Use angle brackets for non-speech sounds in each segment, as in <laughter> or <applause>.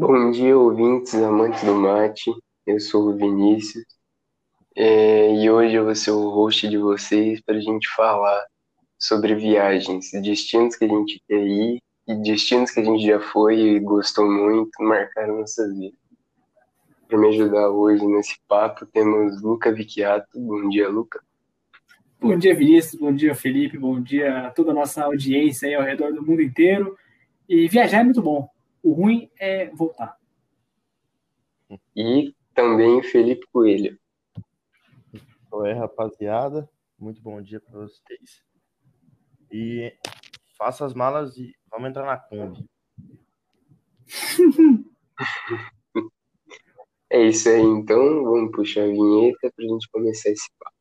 Bom dia, ouvintes, amantes do mate. Eu sou o Vinícius é, e hoje eu vou ser o host de vocês para a gente falar sobre viagens, destinos que a gente quer ir e destinos que a gente já foi e gostou muito, marcaram nossas vidas. Para me ajudar hoje nesse papo, temos Luca Vicchiato. Bom dia, Luca. Bom dia, Vinícius. Bom dia, Felipe. Bom dia a toda a nossa audiência aí ao redor do mundo inteiro. E viajar é muito bom. O ruim é voltar. E também Felipe Coelho. Oi, rapaziada. Muito bom dia para vocês. E faça as malas e vamos entrar na Kombi. <laughs> é isso aí, então. Vamos puxar a vinheta para a gente começar esse papo.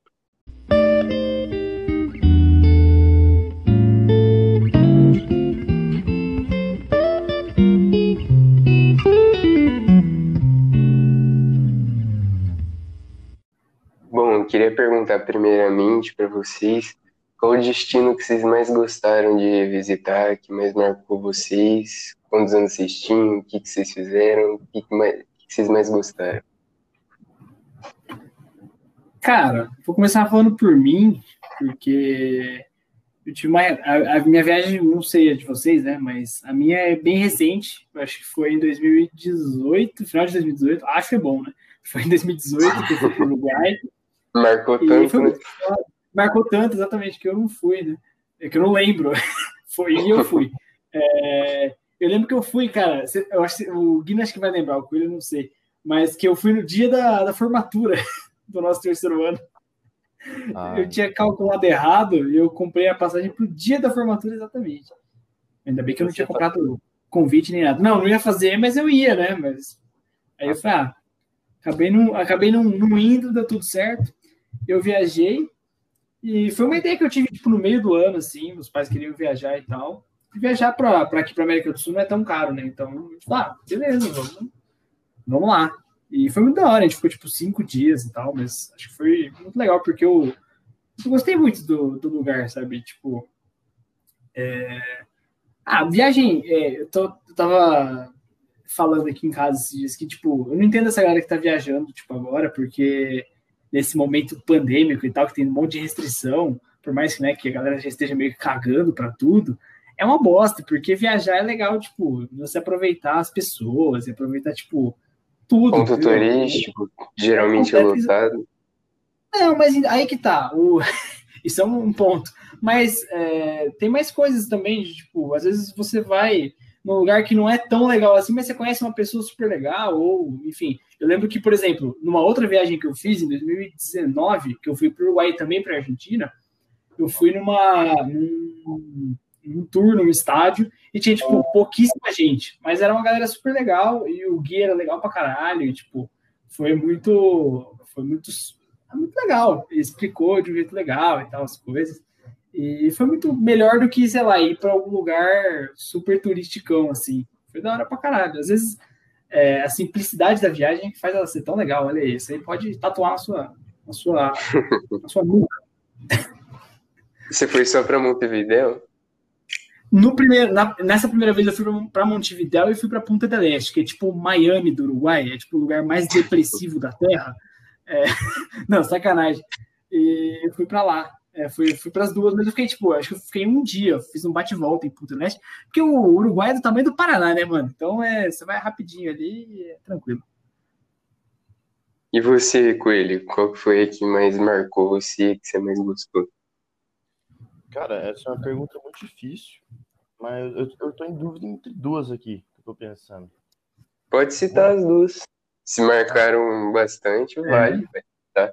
Queria perguntar primeiramente para vocês qual o destino que vocês mais gostaram de visitar, que mais marcou vocês, quantos anos vocês tinham, o que, que vocês fizeram, o que, que, que vocês mais gostaram? Cara, vou começar falando por mim, porque eu tive uma, a, a, minha viagem, não sei a de vocês, né? Mas a minha é bem recente. Acho que foi em 2018, final de 2018. Acho que é bom, né? Foi em 2018 que eu fui para o Uruguai. Marcou tanto, foi, né? Marcou tanto, exatamente, que eu não fui, né? É que eu não lembro. <laughs> foi e eu fui. É, eu lembro que eu fui, cara. Eu acho o Guinness acho que vai lembrar, o Coelho eu não sei. Mas que eu fui no dia da, da formatura <laughs> do nosso terceiro ano. Ah. Eu tinha calculado errado e eu comprei a passagem pro dia da formatura exatamente. Ainda bem que eu não tinha comprado convite nem nada. Não, não ia fazer, mas eu ia, né? Mas aí eu falei, ah, acabei não, acabei não, não indo, deu tudo certo eu viajei e foi uma ideia que eu tive tipo, no meio do ano, assim, meus pais queriam viajar e tal. E viajar para aqui para América do Sul não é tão caro, né? Então, tipo, ah, beleza, vamos, vamos lá. E foi muito da hora, a gente ficou tipo cinco dias e tal, mas acho que foi muito legal, porque eu, eu gostei muito do, do lugar, sabe? Tipo. É... Ah, viagem. É, eu, tô, eu tava falando aqui em casa esses dias que, tipo, eu não entendo essa galera que tá viajando, tipo, agora, porque nesse momento pandêmico e tal, que tem um monte de restrição, por mais que, né, que a galera já esteja meio cagando para tudo, é uma bosta, porque viajar é legal, tipo, você aproveitar as pessoas, e aproveitar, tipo, tudo. Ponto viu? turístico, geralmente é lotado. Não, mas aí que tá, o... <laughs> isso é um ponto. Mas é, tem mais coisas também, tipo, às vezes você vai num lugar que não é tão legal assim, mas você conhece uma pessoa super legal, ou enfim. Eu lembro que, por exemplo, numa outra viagem que eu fiz em 2019, que eu fui para o Uruguai também para a Argentina, eu fui numa num, num tour num estádio e tinha tipo pouquíssima gente, mas era uma galera super legal e o guia era legal pra caralho, e, tipo, foi muito foi muito muito legal, Ele explicou de um jeito legal e tal as coisas. E foi muito melhor do que, sei lá, ir para algum lugar super turisticão, assim. Foi da hora pra caralho. Às vezes, é, a simplicidade da viagem faz ela ser tão legal. Olha aí, você pode tatuar na sua, na sua, na <laughs> sua nuca. Você foi só para Montevideo? No primeiro, na, nessa primeira vez eu fui para Montevideo e fui para Punta del Este, que é tipo Miami do Uruguai, é tipo o lugar mais depressivo da Terra. É, <laughs> não, sacanagem. E eu fui para lá. É, fui fui para as duas, mas eu fiquei, tipo, acho que eu fiquei um dia, fiz um bate-volta em Punta Leste, porque o Uruguai é do tamanho do Paraná, né, mano? Então é, você vai rapidinho ali e é tranquilo. E você, Coelho, qual foi a que mais marcou você, que você mais gostou? Cara, essa é uma pergunta muito difícil, mas eu, eu tô em dúvida entre duas aqui, que eu tô pensando. Pode citar as duas. Se marcaram bastante, é. vale, tá?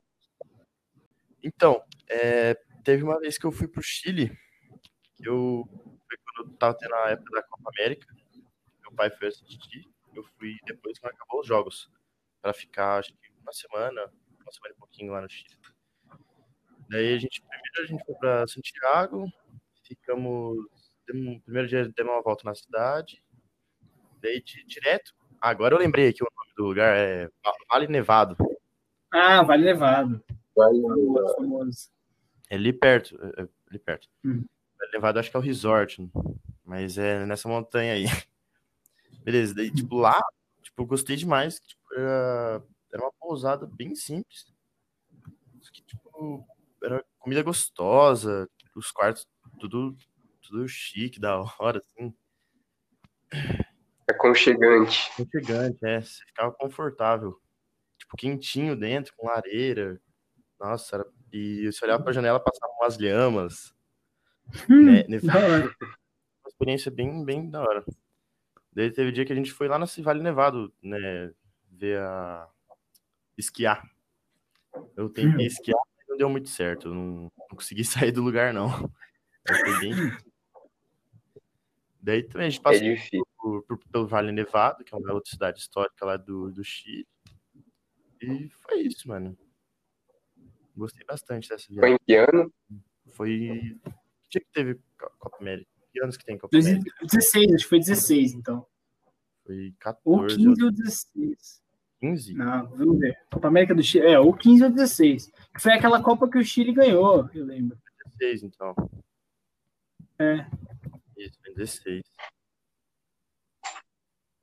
Então, é, teve uma vez que eu fui pro Chile, que eu foi quando eu tava tendo a época da Copa América. Meu pai foi assistir, eu fui depois quando acabou os jogos, para ficar acho que uma semana, uma semana e pouquinho lá no Chile. Daí a gente primeiro a gente foi para Santiago, ficamos primeiro dia demos uma volta na cidade, daí direto. Ah, agora eu lembrei aqui o nome do lugar é Vale Nevado. Ah, Vale Nevado. Vale Nevado. É ali perto, é, é ali perto. Hum. É levado, acho que é o resort, mas é nessa montanha aí. <laughs> Beleza, daí, tipo, lá, Tipo, eu gostei demais. Tipo, era, era uma pousada bem simples. Que, tipo, era comida gostosa, os quartos tudo, tudo chique, da hora, assim. Aconchegante. Aconchegante, é. Você ficava confortável. Tipo, quentinho dentro, com lareira. Nossa, era... e você olhava pra janela, passavam umas lhamas. Hum, né? da hora. <laughs> Uma experiência bem, bem da hora. Daí teve dia que a gente foi lá nesse Vale Nevado, né? Ver a. esquiar. Eu tentei esquiar, mas não deu muito certo. Eu não, não consegui <laughs> sair do lugar, não. Bem difícil. Daí também a gente É passou difícil. por, por- pelo Vale Nevado, que é uma outra cidade histórica lá do, do Chile. E foi isso, mano. Gostei bastante dessa Foi viagem. em que ano? Foi. Que dia que teve Co- Copa América? Que anos que tem Copa América? 2016, acho que foi 16, então. Foi Ou 14 15 ou ou 16. 15? Não, vamos ver. Copa América do Chile. É, ou 15 ou 16. Foi aquela Copa que o Chile ganhou, eu lembro. 16, então. É. Isso, foi 16.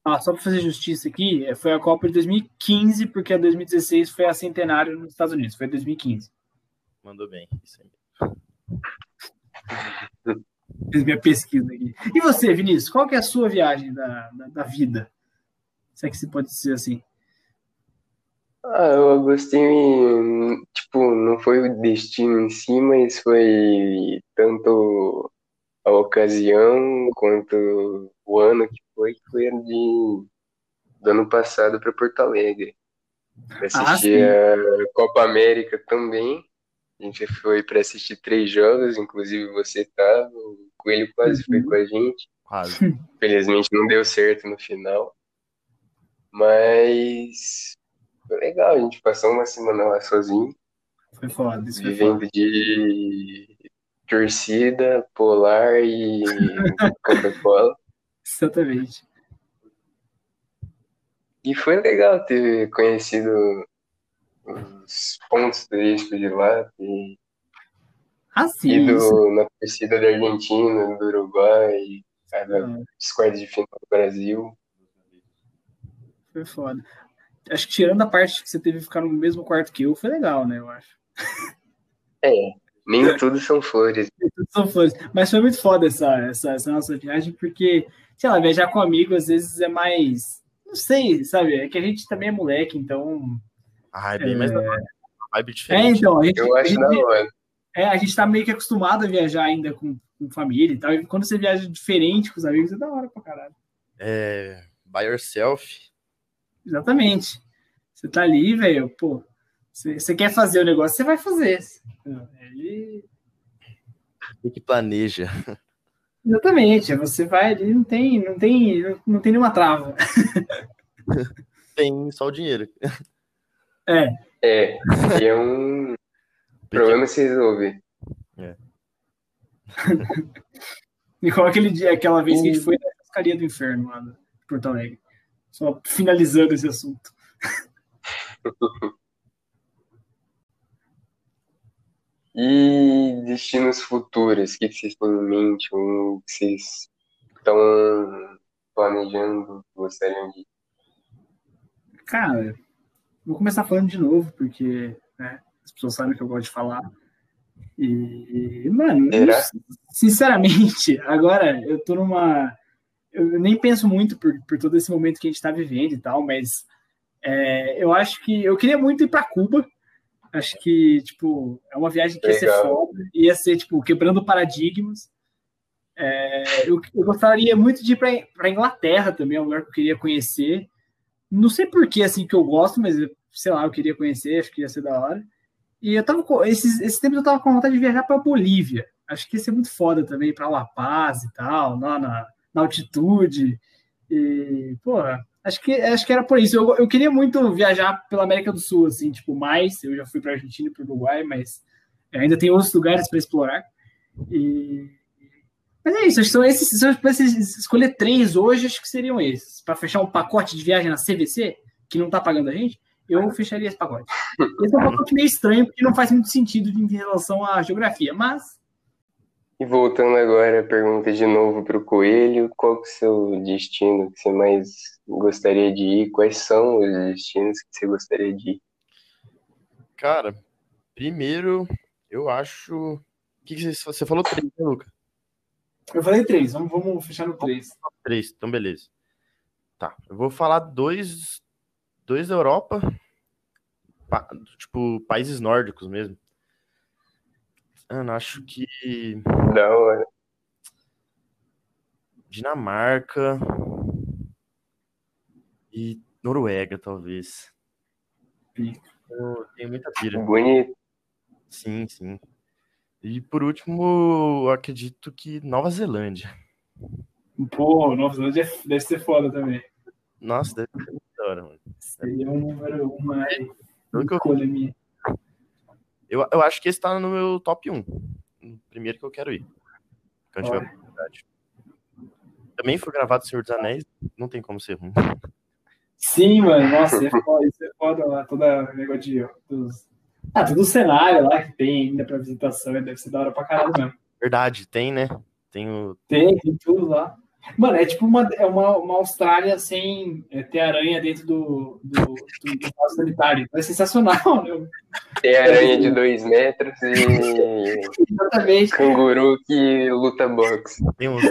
Ah, só para fazer justiça aqui, é, foi a Copa de 2015, porque a 2016 foi a centenário nos Estados Unidos. Foi 2015. Mandou bem. Isso aí. Fiz minha pesquisa aqui. E você, Vinícius, qual que é a sua viagem da, da, da vida? Se é que se pode dizer assim. Ah, eu gostei, tipo, não foi o destino em si, mas foi tanto a ocasião quanto o ano que foi, que foi de, do ano passado para Porto Alegre. Pra Ah, assistir sim. a Copa América também. A gente foi para assistir três jogos, inclusive você tava, o Coelho quase foi Uhum. com a gente. Quase. <laughs> Felizmente não deu certo no final. Mas foi legal, a gente passou uma semana lá sozinho, Foi foda, isso foi foda. vivendo de torcida, polar e <laughs> Coca-Cola. Exatamente. E foi legal ter conhecido os pontos turísticos de lá, ter Ah, sim. isso ido na torcida da Argentina, do Uruguai, cara, Ah, dos quartos de final do Brasil. foi foda. Acho que tirando a parte que você teve que ficar no mesmo quarto que eu, foi legal, né? Eu acho. É, nem <laughs> tudo são flores. Tudo são flores. Mas foi muito foda essa, essa, essa nossa viagem, porque, sei lá, viajar com amigo às vezes é mais. Não sei, sabe? É que a gente também é moleque, então. Ah, é bem mais da vibe É, diferente. então, a gente, Eu acho da hora. é, a gente tá meio que acostumado a viajar ainda com, com família e tal. E quando você viaja diferente com os amigos, é da hora pra caralho. É. By yourself. Exatamente. Você tá ali, velho, pô. Você, você quer fazer o negócio, você vai fazer. Aí, Tem que planeja. exatamente. Você vai ali, não tem, não tem, não tem nenhuma trava. Tem só o dinheiro. É, É, e é um <laughs> problema se resolver. <laughs> igual aquele dia, aquela vez que a gente foi na pescaria do inferno lá no Porto Alegre. Só finalizando esse assunto. <laughs> E destinos futuros, o que que vocês têm em mente, ou o que vocês estão planejando, gostariam de Cara, vou começar falando de novo, porque né, as pessoas sabem que eu gosto de falar. E, mano, eu- sinceramente, agora eu tô numa. Eu nem penso muito por, por todo esse momento que a gente tá vivendo e tal, mas é, eu acho que eu queria muito ir para Cuba. Acho que, tipo, é uma viagem que ia ser Legal. foda, ia ser, tipo, quebrando paradigmas. É, eu, eu gostaria muito de ir para Inglaterra também, é um lugar que eu queria conhecer. Não sei por que, assim, que eu gosto, mas, sei lá, eu queria conhecer, acho que ia ser da hora. E eu tava com, esses, esses tempos eu tava com vontade de viajar para Bolívia. Acho que ia ser muito foda também, para La Paz e tal, lá na, na altitude. E, porra, acho que, acho que era por isso. Eu, eu queria muito viajar pela América do Sul, assim, tipo, mais. Eu já fui para Argentina e para Uruguai, mas ainda tem outros lugares para explorar. E, mas é isso, acho que são esses. Se eu escolher três hoje, acho que seriam esses. Para fechar um pacote de viagem na CVC, que não tá pagando a gente, eu fecharia esse pacote. Esse é um pacote meio estranho, porque não faz muito sentido em relação à geografia, mas E voltando agora, a pergunta de novo para o Coelho: qual que é o seu destino que você mais gostaria de ir? Quais são os destinos que você gostaria de ir? Cara, primeiro, eu acho. O que, que você, você falou três, né, Luca? Eu falei três, vamos, vamos fechar no três. Três, então beleza. Tá, eu vou falar dois, dois da Europa, pa- tipo, países nórdicos mesmo. Mano, acho que Da hora. Dinamarca e Noruega, talvez. Eu tenho muita pira. Bonito. Sim, sim. E por último, eu acredito que Nova Zelândia. Pô, Nova Zelândia é- deve ser foda também. Nossa, deve ser muito da hora, mano. Seria um número, uma Nunca- escolha minha. Eu, eu acho que esse tá no meu top 1. No primeiro que eu quero ir. Quando tiver oportunidade. Também foi gravado Senhor dos Anéis, não tem como ser ruim. Sim, mano, nossa, é foda, isso é foda lá, toda o negócio de. Dos... Ah, todo o cenário lá que tem ainda pra visitação, deve ser da hora pra caralho mesmo. Verdade, tem, né? Tem o. Tem, tem tudo lá. Mano, é tipo uma, é uma, uma Austrália sem é, ter aranha dentro do, do, do, do sanitário. É sensacional, <laughs> né? Tem aranha de dois metros e Exatamente. canguru que luta boxe. Tem uns.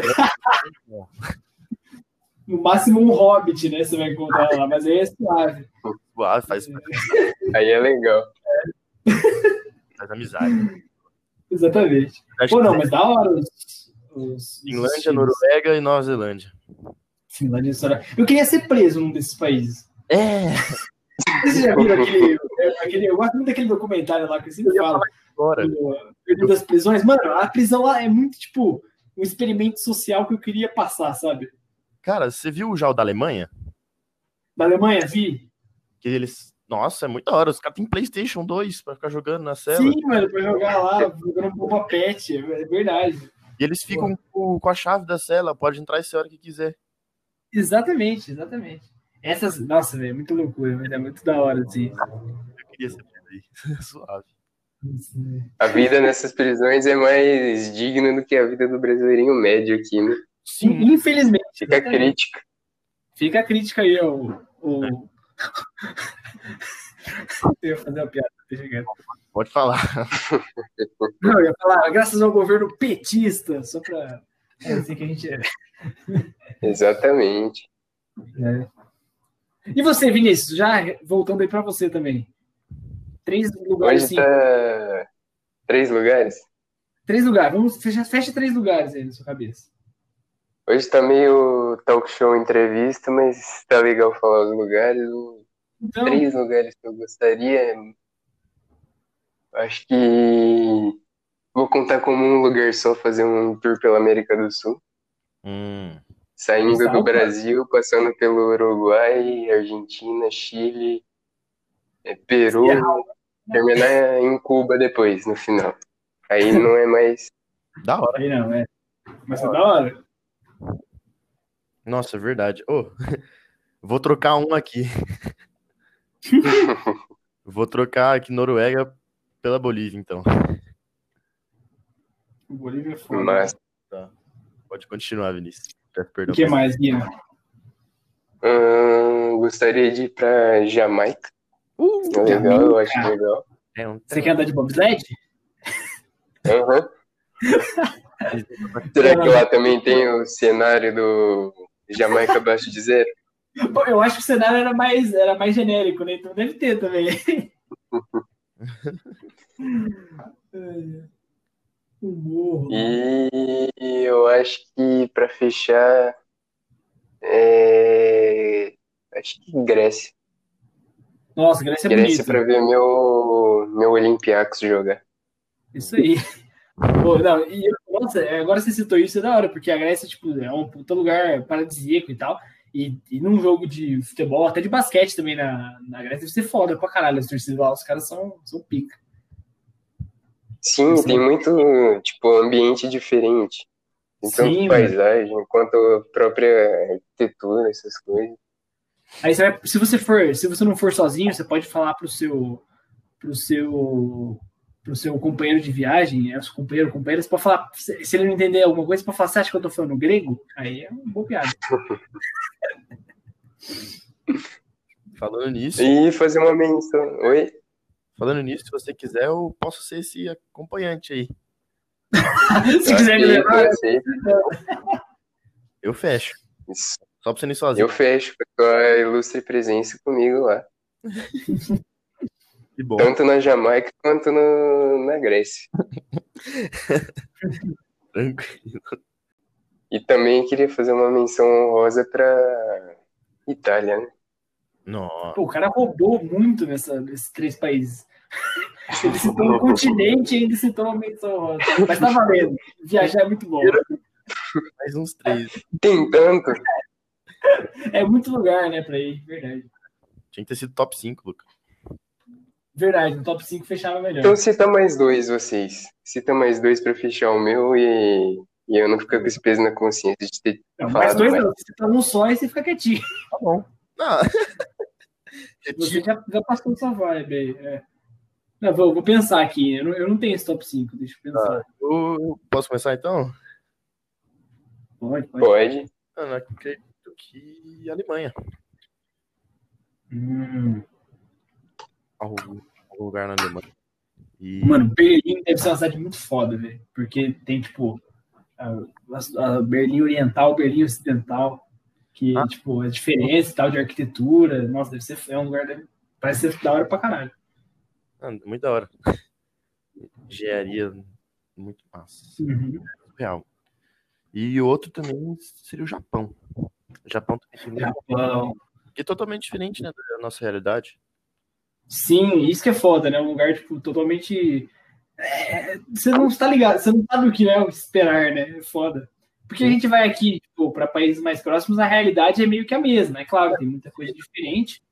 No máximo um hobbit, né? Você vai encontrar lá, mas aí é suave. Ah, faz, Aí é legal. faz amizade. Exatamente. Pô, não, mas da hora os. Finlândia. Noruega e Nova Zelândia. Finlândia e Austrália. Eu queria ser preso num desses países. É, Vocês já viram aquele, aquele. Eu gosto muito daquele documentário lá que eu sempre falo. agora. do- das prisões. Mano, a prisão lá é muito, tipo, um experimento social que eu queria passar, sabe? Cara, você viu já o da Alemanha? Da Alemanha, vi. Que eles. Nossa, é muito da hora. Os caras têm PlayStation 2 pra ficar jogando na cela. Sim, mano, pra jogar lá, jogando um Boba Pet, é verdade. E eles ficam com, com a chave da cela, pode entrar esse hora que quiser. Exatamente, exatamente. Essas, nossa, velho, é muito loucura, velho, é muito da hora, assim. Eu queria ser preso aí. Suave. A vida nessas prisões é mais digna do que a vida do brasileirinho médio aqui, né? Sim, Infelizmente. Fica a exatamente. crítica. Fica a crítica aí, o. o... <laughs> eu ia fazer uma piada, deixa quieto. pode falar. <laughs> Não, eu ia falar, graças ao governo petista, só pra. É assim que a gente é. <laughs> Exatamente. É. E você, Vinícius, já voltando aí pra você também. Três lugares, Hoje tá três lugares. Três lugares. Vamos fecha, fecha três lugares aí na sua cabeça. Hoje tá meio talk show entrevista, mas tá legal falar os lugares. Então, três lugares que eu gostaria. Acho que vou contar como um lugar só fazer um tour pela América do Sul. Hum, Saindo Exato. do Brasil, passando pelo Uruguai, Argentina, Chile, é, Peru, terminar em Cuba depois, no final. Aí <laughs> não é mais. da hora. aí não, é. Mas é da hora. Nossa, é verdade. Ô, <laughs> vou trocar um aqui. <laughs> vou trocar aqui Noruega pela Bolívia, então. O Bolívia é foda. Mas Tá. Pode continuar, Vinícius. O que mais, Guia? hum, gostaria de ir pra Jamaica. Uh, É legal, eu acho legal. é um... Você quer andar de bobsled? Aham. <laughs> Será que lá também tem o cenário do Jamaica abaixo de zero? Pô, Eu acho que o cenário era mais, era mais genérico, né? Então deve ter também. <laughs> o morro. E eu acho que pra fechar, é... acho que Grécia. Nossa, Grécia é Grécia pra ver meu, meu Olympiacos jogar. Isso aí. Pô, não, e, nossa, agora você citou isso, é da hora, porque a Grécia, tipo, é um puta lugar paradisíaco e tal. E, e num jogo de futebol, até de basquete também na, na Grécia, deve ser foda pra caralho. As torcidas lá, os caras são, são pica. Sim, Sim. tem muito, tipo, ambiente diferente. Então, Sim, paisagem, quanto a própria arquitetura, essas coisas. Aí você vai, se você for, se você não for sozinho, você pode falar pro seu pro seu pro seu companheiro de viagem, é seu companheiro, você pode falar, se se ele não entender alguma coisa, você pode falar, você acha que eu tô falando grego? Aí é um bom piada. <laughs> Falando nisso, E fazer uma menção. Oi? falando nisso, se você quiser, eu posso ser esse acompanhante aí. <laughs> se quiser me levar. Eu fecho. Isso. Só pra você não ir sozinho. Eu fecho com a ilustre presença comigo lá. <laughs> Que bom. Tanto na Jamaica quanto no- na Grécia. <laughs> Tranquilo. E também queria fazer uma menção honrosa pra Itália, né? Nossa. Pô, o cara roubou muito nessa, nesses três países. <laughs> Ele citou um continente e ainda citou uma menção rosa. Mas tá valendo. Viajar é muito bom. Mais uns três. Tem tanto. É muito lugar, né, pra ir. Verdade. Tinha que ter sido top 5, Luca. Verdade, no top 5 fechava melhor. Então cita mais dois, vocês. Cita mais dois pra fechar o meu e, e eu não ficar com esse peso na consciência de ter Não, falado mais dois mais. não. Você tá num só e você fica quietinho. Tá bom. Não. <laughs> Você já, já passou sua vibe aí. É. Não, vou, vou pensar aqui. Eu não, eu não tenho esse top 5, deixa eu pensar. Eu, eu posso começar então? Pode, pode. Pode. Mano, eu acredito que Alemanha. Hum. Algum lugar na Alemanha. E Mano, Berlim deve ser uma cidade muito foda, velho. Porque tem, tipo, a, a Berlim Oriental, Berlim Ocidental, que, Ah. tipo, a diferença e tal de arquitetura. Nossa, deve ser. É um lugar. Deve, parece ser da hora pra caralho. ah, muito da hora. Engenharia muito massa. Uhum. Real. E o outro também seria o Japão. O Japão também Japão. que é totalmente diferente né, da nossa realidade. Sim, isso que é foda, né? Um lugar, tipo, totalmente. é, você não está ligado, você não sabe o que é esperar, né? É foda. Porque a gente vai aqui, tipo, para países mais próximos, a realidade é meio que a mesma, é claro, tem muita coisa diferente,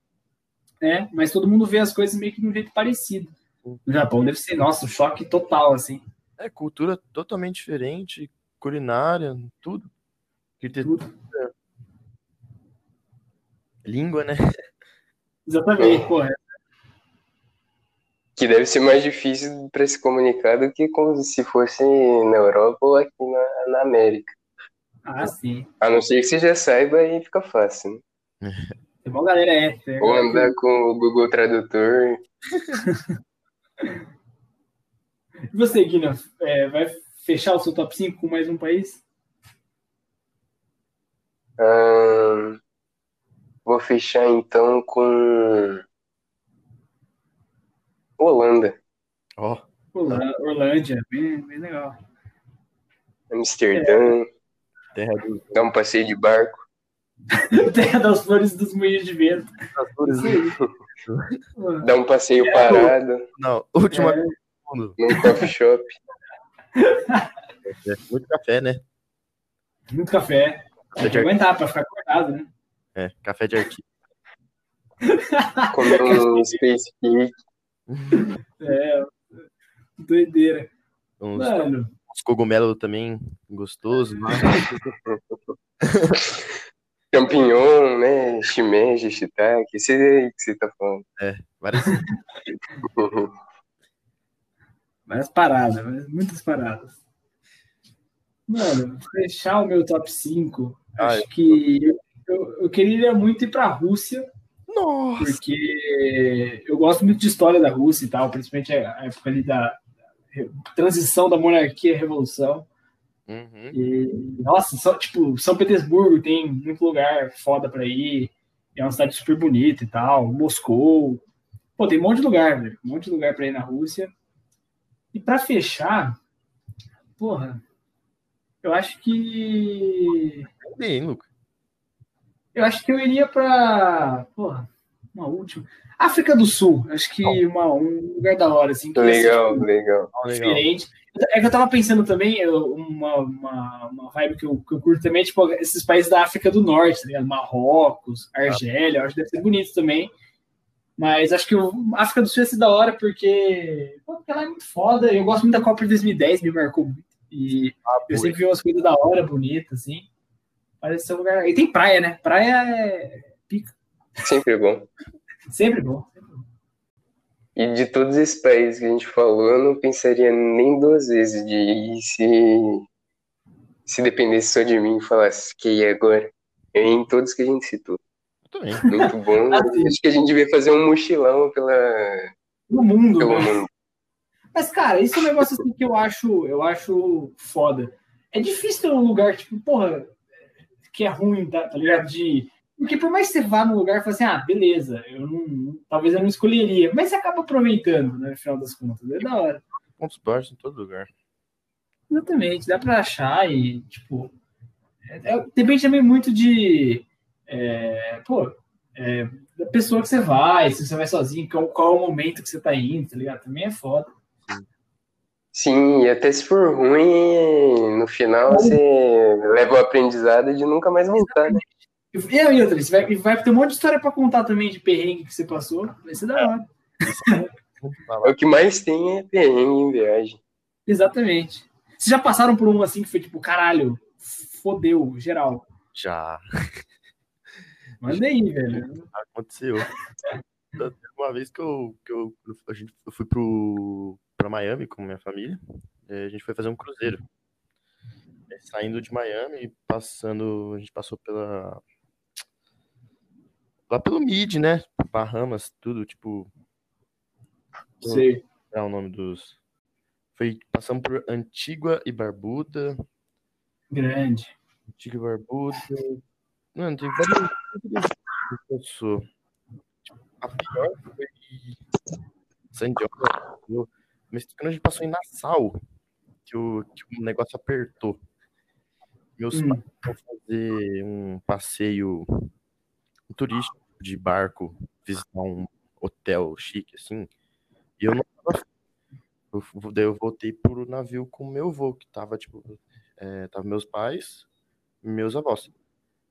né? Mas todo mundo vê as coisas meio que de um jeito parecido. No Japão deve ser, nossa, um choque total, assim. É cultura totalmente diferente, culinária, tudo. Arquitetura. Língua, né? Exatamente, porra. Que deve ser mais difícil para se comunicar do que como se fosse na Europa ou aqui na, na América. Ah, sim. A não ser que você já saiba, aí fica fácil, né? <laughs> Tem uma galera é. Ou andar com o Google Tradutor. <laughs> E você, Guina, é, vai fechar o seu top 5 com mais um país? Vou fechar então com Holanda, Ó, Orlândia, bem, bem legal. Amsterdã, terra do dar um passeio de barco. <laughs> Terra das flores e dos moinhos de vento. Isso aí. Dar um passeio parado Não, última É, do num coffee shop. É, muito café, né? muito café. Café Tem que aguentar pra ficar acordado, né? é, café de arquivo. Comer um <laughs> Space Cake. É, doideira. Uns, Mano, uns cogumelos também gostosos. <laughs> Mas... Champignon, né? Shimeji, shiitake. Esse aí que você tá falando. Várias... <laughs> várias paradas, várias- muitas paradas. Mano, fechar o meu top 5, Ah, acho eu- que eu, eu, queria muito ir pra Rússia, Nossa! porque eu gosto muito de história da Rússia e tal, principalmente a a época ali da transição da monarquia à revolução. Uhum. E, nossa, só, tipo, São Petersburgo tem muito lugar foda pra ir. É uma cidade super bonita e tal. Moscou. Pô, tem um monte de lugar, velho. Um monte de lugar pra ir na Rússia. E pra fechar, porra, eu acho que. Bem, Luca. Eu acho que eu iria pra. Porra, uma última. África do Sul. Acho que uma, um lugar da hora, assim. Legal, tipo, legal. Ó, legal. diferente. É que eu tava pensando também, uma, uma, uma vibe que eu, que eu curto também, tipo, esses países da África do Norte, tá ligado? Marrocos, Argélia, eu acho que deve ser bonito também. Mas acho que o a África do Sul ia ser da hora, porque, pô, porque ela é muito foda. Eu gosto muito da Copa de 2010, me marcou muito. E Ah, eu sempre vi umas coisas da hora, bonitas, assim. Parece ser um lugar. E tem praia, né? Praia é Sempre bom. sempre bom. Sempre bom. E de todos esses países que a gente falou, eu não pensaria nem duas vezes de ir se, se dependesse só de mim e falasse que ia agora. Em todos que a gente citou. Também. <laughs> Muito bom. <laughs> Assim. Acho que a gente devia fazer um mochilão pela, No mundo, pelo né? mundo. Mas, cara, isso é um negócio assim que eu acho, eu acho foda. É difícil ter um lugar, tipo, porra, que é ruim, tá, tá ligado? De. Porque por mais que você vá num lugar e fale assim, ah, beleza, eu não, talvez eu não escolheria, mas você acaba aproveitando, né, no final das contas. É da hora. Pontos baixos em todo lugar. Exatamente, dá pra achar e, tipo. é- é- depende também muito de. é, pô, é, da pessoa que você vai, se você vai sozinho, qual, qual é o momento que você tá indo, tá ligado? Também é foda. Sim, e até se for ruim, no final você leva o aprendizado de nunca mais voltar, né? E e aí, outra, você vai, vai ter um monte de história pra contar também de perrengue que você passou. Vai ser da hora. É o que mais tem é perrengue em viagem. Exatamente. Vocês já passaram por um assim que foi tipo, caralho, fodeu, geral. Já Manda aí, velho. aconteceu. Uma vez que eu, que eu, a gente, eu fui pro, pra Miami com minha família, a gente foi fazer um cruzeiro. Eh, Saindo de Miami, passando, a gente passou pela. Lá pelo Mid, né? Bahamas, tudo, tipo. Sei. é o nome dos. Foi, passamos por Antigua e Barbuda. Grande. Antigua e Barbuda. Mano, tem várias que passou. Tipo, A pior foi San Diego. Mas quando a gente passou em Nassau, que o, que o negócio apertou. Meus Hum. pais foram fazer um passeio turístico de barco, visitar um hotel chique, assim. E eu não tava eu, daí eu voltei pro navio com o meu avô, que tava, tipo, é, tava meus pais e meus avós.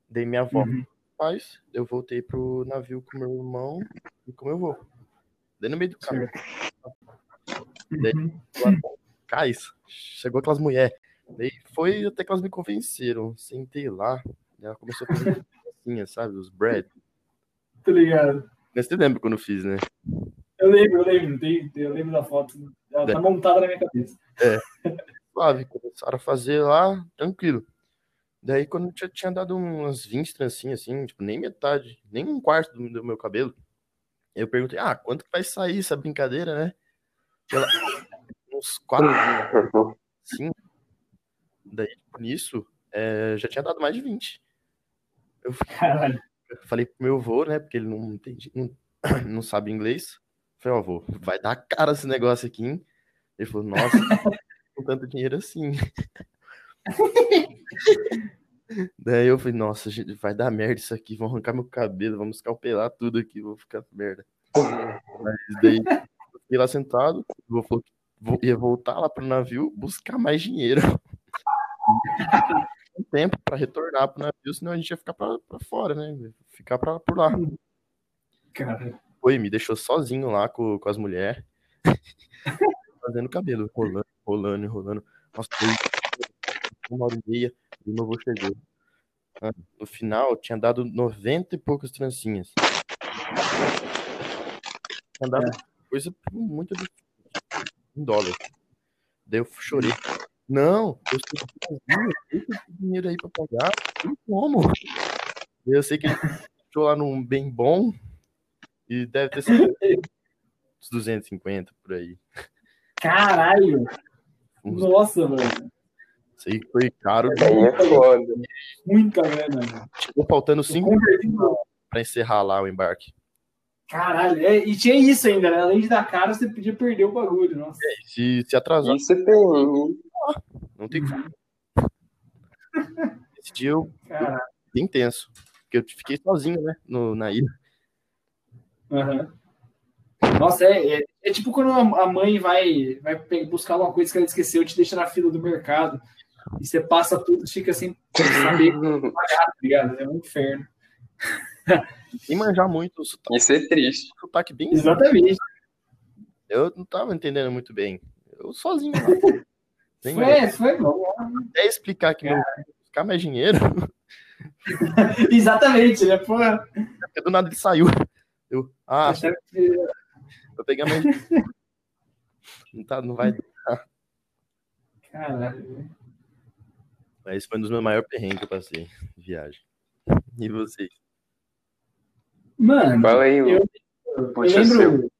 Daí minha avó Uhum. pais, eu voltei pro navio com meu irmão e com meu avô. Daí no meio do caminho, Daí- Uhum. cais, chegou aquelas mulheres. Daí foi até que elas me convenceram. Sentei lá, ela começou a fazer assim, sabe, os bread. Tô ligado. Mas você lembra quando eu fiz, né? Eu lembro, eu lembro. Tem, eu lembro da foto. Ela tá montada na minha cabeça. Suave, começaram a fazer lá, tranquilo. Daí quando eu tinha dado umas 20 trancinhas assim, tipo, nem metade, nem um quarto do, do meu cabelo, eu perguntei, ah, quanto que vai sair essa brincadeira, né? Ela, uns 4, 5. Daí, tipo, nisso, é, já tinha dado mais de 20. Eu Caralho. Falei pro meu avô, né, porque ele não entende, não, <clears throat> não sabe inglês. Falei, ó, avô, vai dar cara esse negócio aqui, hein? Ele falou, nossa, <laughs> com tanto dinheiro assim. <laughs> Daí eu falei, nossa, gente, vai dar merda isso aqui, vão arrancar meu cabelo, vamos escalpelar tudo aqui, vou ficar merda. Mas daí eu fiquei lá sentado, o avô falou que vo- ia voltar lá pro navio buscar mais dinheiro. <laughs> Um tempo pra retornar pro navio, senão a gente ia ficar pra, pra fora, né? Ficar pra, por lá. Cara. Foi, me deixou sozinho lá com, com as mulheres, <laughs> fazendo cabelo, rolando, rolando, rolando. Nossa, uma hora e meia, chegou. Ah, No final, tinha dado 90 e poucas trancinhas. Tinha dado coisa muito absurda, em dólar. Daí eu chorei. Não, eu sou sozinho, eu tenho dinheiro aí pra pagar, não tem como. Eu sei que ele deixou lá num bem bom e deve ter sido uns 250 por aí. Caralho. Uns- Nossa, mano. Sei que foi caro. Aí é foda. Muita grana. Ficou faltando 5 Convertido. pra encerrar lá o embarque. Caralho. É, e tinha isso ainda, né? Além de dar cara, você podia perder o bagulho. Nossa. Se, se atrasar, Isso é perrengue. Não tem como. <laughs> Esse dia eu bem tenso. Porque eu fiquei sozinho, né? No, na ilha. Aham. Nossa, é, é, é tipo quando a mãe vai, vai buscar uma coisa que ela esqueceu, te deixa na fila do mercado. E você passa tudo, fica sem saber <laughs> pagar, tá ligado? É um inferno. Sem manjar muito o sotaque, Isso é triste. o sotaque bem. Exatamente. Eu não tava entendendo muito bem. Eu sozinho lá. <laughs> Foi, foi bom. até explicar que meu buscar mais dinheiro, <laughs> Exatamente, né? Pô, porque do nada ele saiu. Eu, ah, achava que- Vou pegar mais. não, tá, não vai dar. Caralho. Mas esse foi um dos meus maiores perrengues que eu passei em viagem. E vocês? Mano, Fala aí, eu, eu Puxa lembro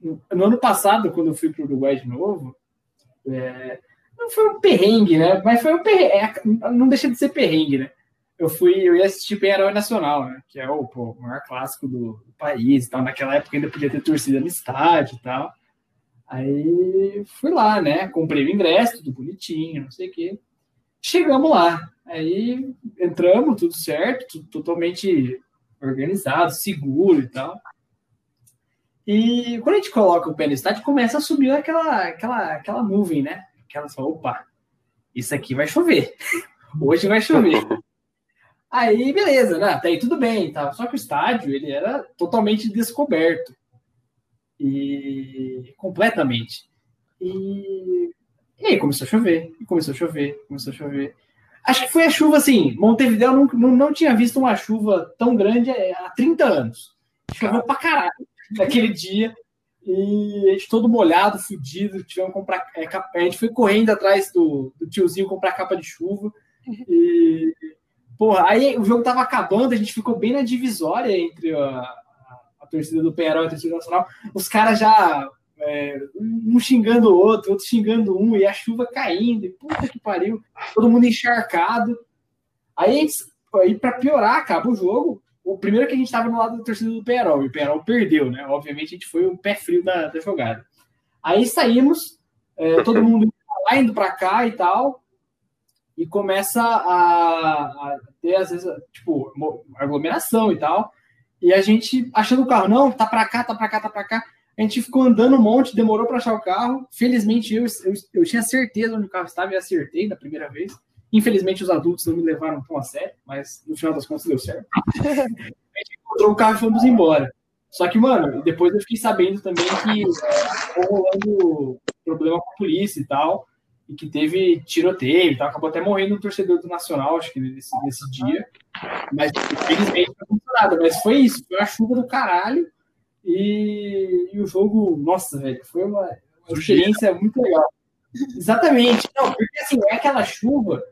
no ano passado, quando eu fui para o Uruguai de novo, é, não foi um perrengue, né? Mas foi um perrengue. é, não deixa de ser perrengue, né? Eu fui, eu ia assistir Penharol Nacional, né? Que é o, pô, o maior clássico do, do país e tal. Naquela época ainda podia ter torcida no estádio e tal. Aí fui lá, né? Comprei o ingresso, tudo bonitinho, não sei o quê. Chegamos lá. Aí entramos, tudo certo, tudo totalmente organizado, seguro e tal. E quando a gente coloca o pé no estádio, começa a subir aquela, aquela, aquela nuvem, né? Aquela só, opa, isso aqui vai chover. <laughs> Hoje vai chover. <laughs> Aí, beleza, né? Até aí tudo bem, tá? Só que o estádio, ele era totalmente descoberto. E completamente. E, e aí começou a chover, começou a chover, começou a chover. Acho que foi a chuva assim. Montevideo não, não, não tinha visto uma chuva tão grande há 30 anos. Choveu pra caralho naquele dia. E a gente todo molhado, fudido. Tivemos que comprar. é, a gente foi correndo atrás do, do tiozinho comprar capa de chuva. E. Porra, aí o jogo tava acabando, a gente ficou bem na divisória entre a, a, a torcida do Penharol e a torcida nacional. Os caras já é, um xingando o outro, outro xingando um, e a chuva caindo, e puta que pariu, todo mundo encharcado. Aí, aí para piorar, acaba o jogo. O primeiro que a gente tava no lado da torcida do Penharol, e o Penharol perdeu, né? Obviamente a gente foi o pé frio da, da jogada. Aí saímos, é, todo mundo lá, indo para cá e tal, e começa a, a ter, às vezes, tipo, aglomeração e tal. E a gente achando o carro, não, tá para cá, tá para cá, tá para cá. A gente ficou andando um monte, demorou para achar o carro. Felizmente eu, eu, eu tinha certeza onde o carro estava e acertei na primeira vez. Infelizmente os adultos não me levaram tão a sério, mas no final das contas deu certo. <laughs> a gente encontrou o carro e fomos embora. Só que, mano, depois eu fiquei sabendo também que ficou rolando problema com a polícia e tal, e que teve tiroteio e tal. Acabou até morrendo um torcedor do Nacional, acho que nesse, nesse dia. Mas, infelizmente, não aconteceu nada. Mas foi isso, foi a chuva do caralho. E, e o jogo, nossa, velho, foi uma, uma experiência muito legal. Exatamente. Não, porque assim, é aquela chuva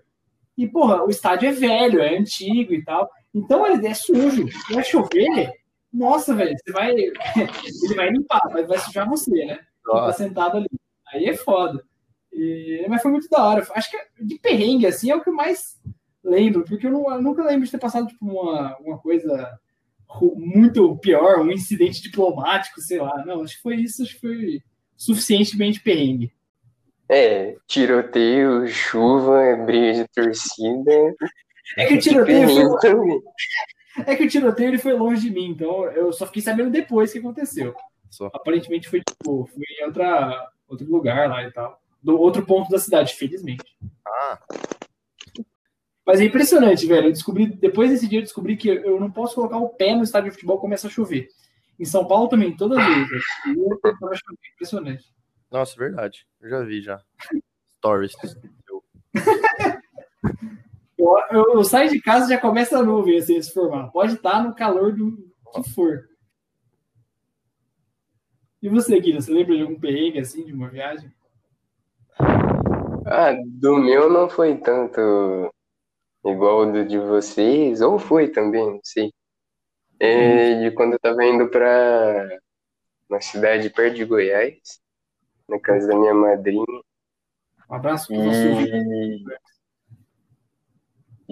e, porra, o estádio é velho, é antigo e tal. Então ele é sujo. Vai chover, nossa, velho, você vai. <laughs> Ele vai limpar, mas vai sujar você, né? Tá sentado ali. Aí é foda. E- mas foi muito da hora. Acho que de perrengue, assim, é o que eu mais lembro, porque eu, não- eu nunca lembro de ter passado tipo, uma, uma coisa muito pior, um incidente diplomático, sei lá. Não, acho que foi isso, acho que foi suficientemente perrengue. É, tiroteio, chuva, briga de torcida. É que o tiroteio foi, também. é que o tiroteio ele foi longe de mim, então eu só fiquei sabendo depois que aconteceu. só. Aparentemente foi tipo, foi em outra, outro lugar lá e tal. Do outro ponto da cidade, felizmente. Ah, Mas é impressionante, velho. Eu descobri, depois desse dia, eu descobri que eu não posso colocar o pé no estádio de futebol começa a chover. Em São Paulo também, todas as vezes. E Impressionante. Nossa, verdade. Eu já vi já. Stories. Eu- Eu, eu- saio de casa e já começa a nuvem assim, se formar. Pode estar no calor do que for. E você, Guilherme, você lembra de algum perrengue assim, de uma viagem? Ah, do meu não foi tanto igual o do de vocês, ou foi também, não sei. É, de quando eu tava indo pra uma cidade perto de Goiás, na casa da minha madrinha, Um abraço nosso ouvinte. e,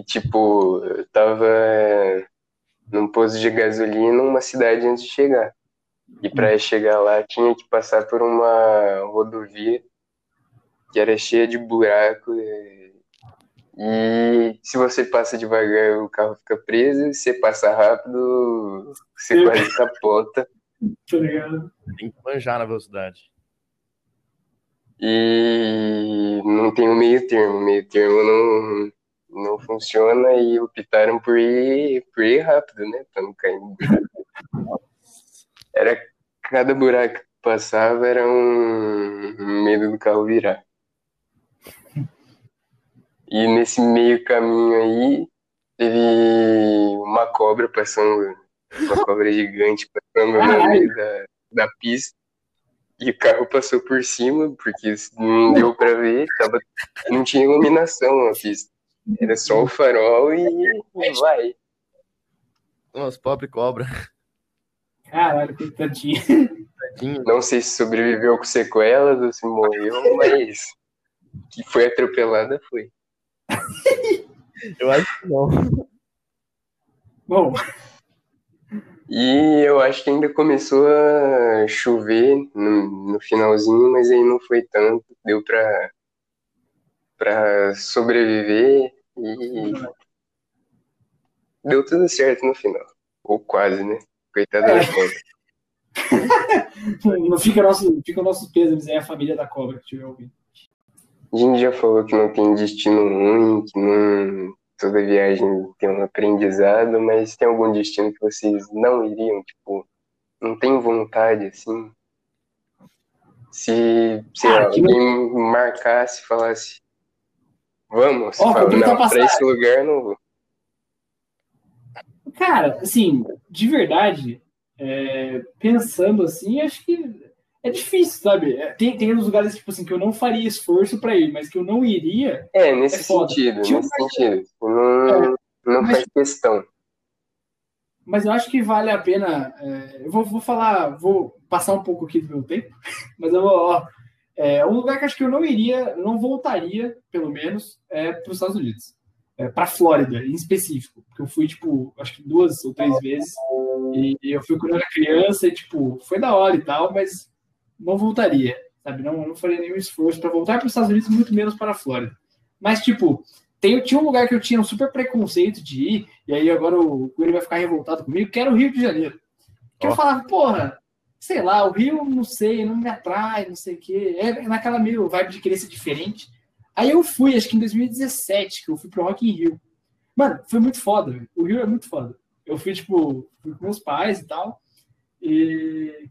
e tipo, eu tava num posto de gasolina uma cidade antes de chegar. E para chegar lá tinha que passar por uma rodovia que era cheia de buraco. E, e se você passa devagar, o carro fica preso. Se você passa rápido, você quase capota. Tá ligado? Tem que manjar na velocidade. E não tem um meio termo. Meio termo não, não funciona e optaram por ir, por ir rápido, né? No buraco. Era, cada buraco que passava era um, medo do carro virar. E nesse meio caminho aí, teve uma cobra passando, uma cobra gigante passando no meio da, da pista. E o carro passou por cima, porque não deu pra ver, tava, não tinha iluminação na pista. Era só o farol e, e vai. Nossa, pobre cobra. Caralho. Tadinho. Não sei se sobreviveu com sequelas ou se morreu, mas que foi atropelada foi. Eu acho que não. Bom, E eu acho que ainda começou a chover no, no finalzinho, mas aí não foi tanto, deu pra, pra sobreviver e deu tudo certo no final. Ou quase, né? Coitada da É. cobra. <laughs> não fica nosso, fica o nosso peso aí a família da cobra que estiver ouvindo. A gente já falou que não tem destino ruim, que não, toda viagem tem um aprendizado, mas tem algum destino que vocês não iriam, tipo, não tem vontade, assim? Se, sei Ah, lá, que- alguém marcasse e falasse, vamos, Ó, fala, não, pra passagem." esse lugar não vou. Cara, assim, de verdade, é, pensando assim, acho que é difícil, sabe? É, Tem, tem uns lugares, tipo assim, que eu não faria esforço pra ir, mas que eu não iria. É, nesse É sentido, Tinha nesse um- sentido. Não, não mas- faz questão. Mas eu acho que vale a pena. é, eu vou, vou falar, vou passar um pouco aqui do meu tempo, <laughs> mas eu vou. Ó, é, um lugar que acho que eu não iria, não voltaria, pelo menos, é para os Estados Unidos. É, para Flórida, em específico. Porque eu fui, tipo, acho que duas ou três vezes. E eu fui quando eu era criança e, tipo, foi da hora e tal, mas não voltaria, sabe? Não, não faria nenhum esforço para voltar para os Estados Unidos, muito menos para a Flórida. Mas, tipo, tem, tinha um lugar que eu tinha um super preconceito de ir, e aí agora o Coelho vai ficar revoltado comigo, que era o Rio de Janeiro. Que eu Ó. falava, porra, sei lá, o Rio, não sei, não me atrai, não sei o quê. É naquela meio vibe de querer ser diferente. Aí eu fui, acho que em 2017, que eu fui pro Rock in Rio. Mano, foi muito foda, velho. O Rio é muito foda. Eu fui, tipo, fui com meus pais e tal. E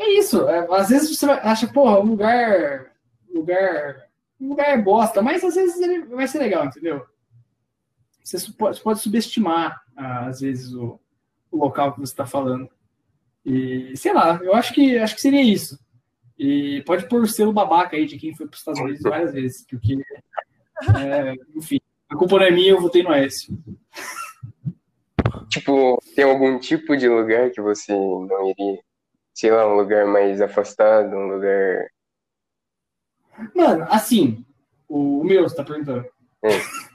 é isso. é, às vezes você acha, porra, um lugar. lugar. Um lugar é bosta, mas às vezes ele vai ser legal, entendeu? Você pode, pode subestimar, ah, às vezes, o, o local que você está falando. E sei lá, eu acho que acho que seria isso. E pode pôr o selo babaca aí de quem foi para os Estados Unidos várias vezes. Porque, é, enfim, a culpa não é minha, eu votei no Aécio. Tipo, tem algum tipo de lugar que você não iria? Sei lá, um lugar mais afastado, um lugar. Mano, assim, o, o meu, você tá perguntando. É.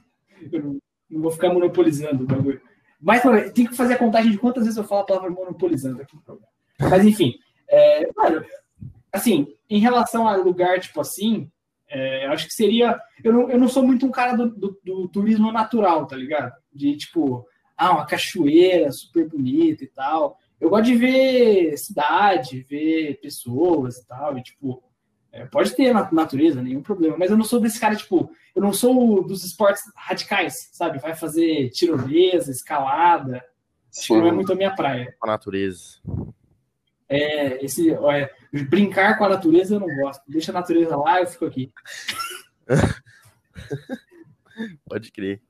<laughs> Eu não, não vou ficar monopolizando o bagulho. Mas tem que fazer a contagem de quantas vezes eu falo a palavra monopolizando aqui. Mas enfim, é, mano, assim, em relação a lugar tipo assim, é, eu acho que seria. Eu não, eu não sou muito um cara do, do- do turismo natural, tá ligado? De tipo, ah, uma cachoeira super bonita e tal. Eu gosto de ver cidade, ver pessoas e tal, e tipo, é, pode ter na natureza, nenhum problema, mas eu não sou desse cara, tipo, eu não sou dos esportes radicais, sabe? Vai fazer tirolesa, escalada, acho que não é muito a minha praia. A natureza. É, esse, olha, brincar com a natureza eu não gosto. Deixa a natureza lá, eu fico aqui. <laughs> Pode crer.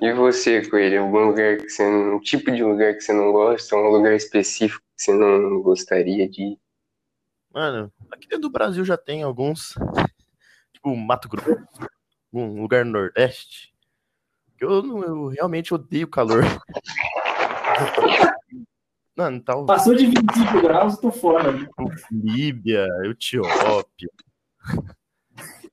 E você, Coelho? Algum lugar que você não. Um tipo de lugar que você não gosta, um lugar específico que você não gostaria de ir? Mano, aqui dentro do Brasil já tem alguns. <laughs> Tipo, Mato Grosso, um lugar no Nordeste. que Eu, não- eu realmente odeio calor. <laughs> Mano, tal Passou de 25 graus, tô fora. né? Líbia, Etiópia, <laughs>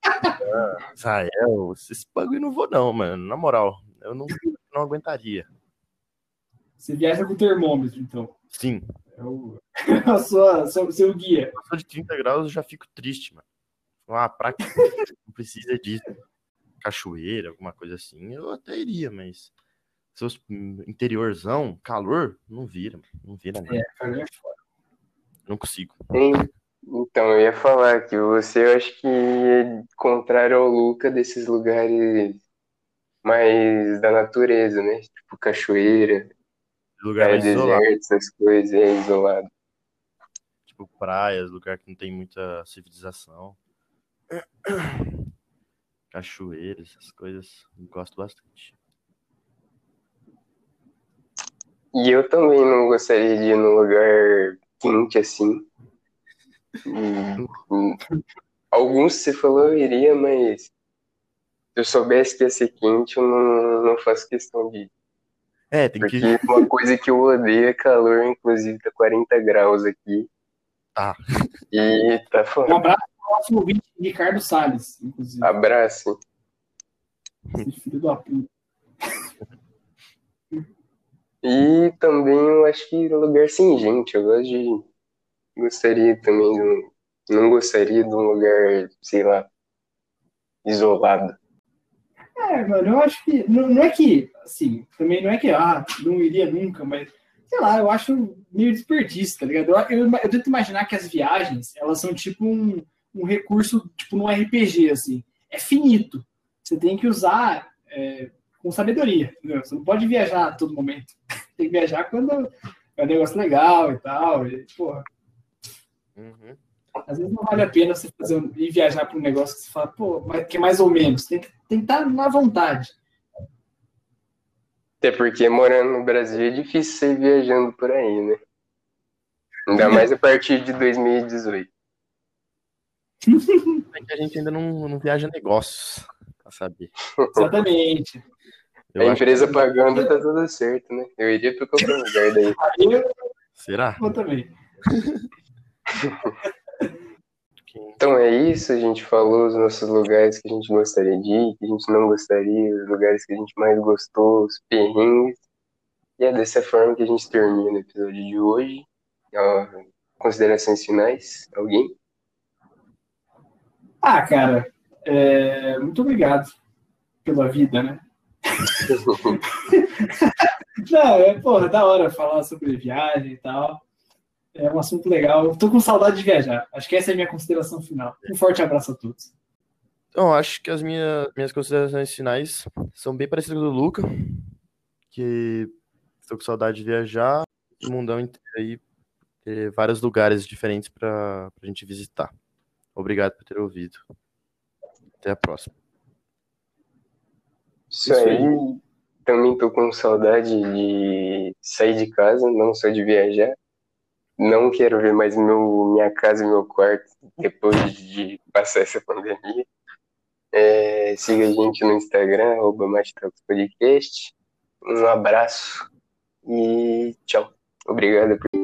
ah, Israel. Esse bagulho não vou, não, mano. Na moral, eu não, não aguentaria. Você viaja com termômetro, então. Sim, É o, <laughs> a sua, seu, seu guia. passou de 30 graus eu já fico triste, mano. Ah, pra quê? Não precisa disso. Cachoeira, alguma coisa assim, eu até iria, mas seus interiorzão, calor, não vira, mano. Não vira, não. É, é foda. Não consigo. Hein? Então, eu ia falar que você, eu acho que é contrário ao Luca desses lugares mais da natureza, né? Tipo cachoeira, Lugar isolado, deserto, essas coisas, é isolado. tipo praias, lugar que não tem muita civilização. Cachoeiras, essas coisas, eu gosto bastante. E eu também não gostaria de ir num lugar quente assim. <laughs> Alguns você falou iria, mas se eu soubesse que ia ser quente, eu não, não faço questão de. É, tem Porque que. uma coisa que eu odeio é calor, inclusive tá 40 graus aqui. Tá. E tá Um foda. abraço pro nosso ouvinte, Ricardo Salles, inclusive. Abraço. Esse filho da puta. E também eu acho que lugar sem gente. Eu gosto de. Gostaria também de um. Não gostaria de um lugar, sei lá, isolado. É, mano, eu acho que. Não, não é que. Assim, também não é que. Ah, não iria nunca, mas. Sei lá, eu acho meio desperdício, tá ligado? Eu, eu, eu tento imaginar que as viagens, elas são tipo um, um recurso, tipo num RPG, assim. É finito. Você tem que usar é, com sabedoria, entendeu? Você não pode viajar a todo momento. <laughs> Tem que viajar quando é um negócio legal e tal. E, porra, Uhum. às vezes não vale a pena você fazer um, ir viajar para um negócio que você fala, pô, mas que é mais ou menos. Tem que, tem que estar na vontade. Até porque morando no Brasil é difícil você ir viajando por aí, né? Ainda mais a partir de 2018. <laughs> É que a gente ainda não, não viaja negócios, pra saber. Exatamente. Eu a empresa pagando tá tudo certo, né? Eu iria pra qualquer lugar daí. Aí eu que- Será? vou também. <laughs> Então é isso, a gente falou os nossos lugares que a gente gostaria de ir, que a gente não gostaria, os lugares que a gente mais gostou, os perrengues. E é dessa forma que a gente termina o episódio de hoje. Ó, considerações finais? Alguém? Ah, cara, é, muito obrigado pela vida, né? <laughs> <laughs> Não, é, porra, da hora falar sobre viagem e tal. É um assunto legal. Eu tô com saudade de viajar. Acho que essa é a minha consideração final. Um forte abraço a todos. Então, acho que as minha, minhas considerações finais são bem parecidas com a do Luca, que estou com saudade de viajar, o mundão inteiro aí, ter vários lugares diferentes para a gente visitar. Obrigado por ter ouvido. Até a próxima. Isso, aí. Também tô com saudade de sair de casa, não só de viajar. Não quero ver mais meu, minha casa e meu quarto depois de passar essa pandemia. É, siga a gente no Instagram, arroba Podcast. Um abraço e tchau. Obrigado por